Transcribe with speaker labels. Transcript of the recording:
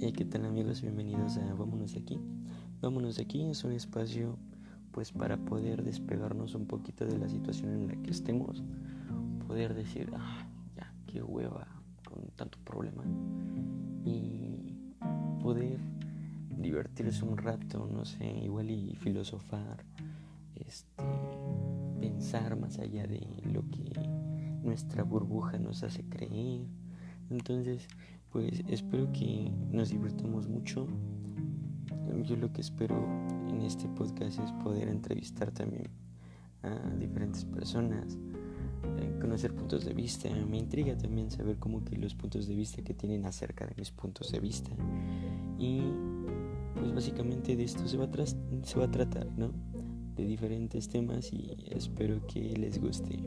Speaker 1: Hey, ¿qué tal amigos? Bienvenidos a Vámonos aquí. Vámonos aquí es un espacio pues para poder despegarnos un poquito de la situación en la que estemos, poder decir, ah, ya, qué hueva con tanto problema y poder divertirse un rato, no sé, igual y filosofar, este, pensar más allá de lo que nuestra burbuja nos hace creer. Entonces, pues espero que nos divirtamos mucho. Yo lo que espero en este podcast es poder entrevistar también a diferentes personas, eh, conocer puntos de vista. Me intriga también saber cómo que los puntos de vista que tienen acerca de mis puntos de vista. Y pues básicamente de esto se va a, se va a tratar, ¿no? De diferentes temas y espero que les guste.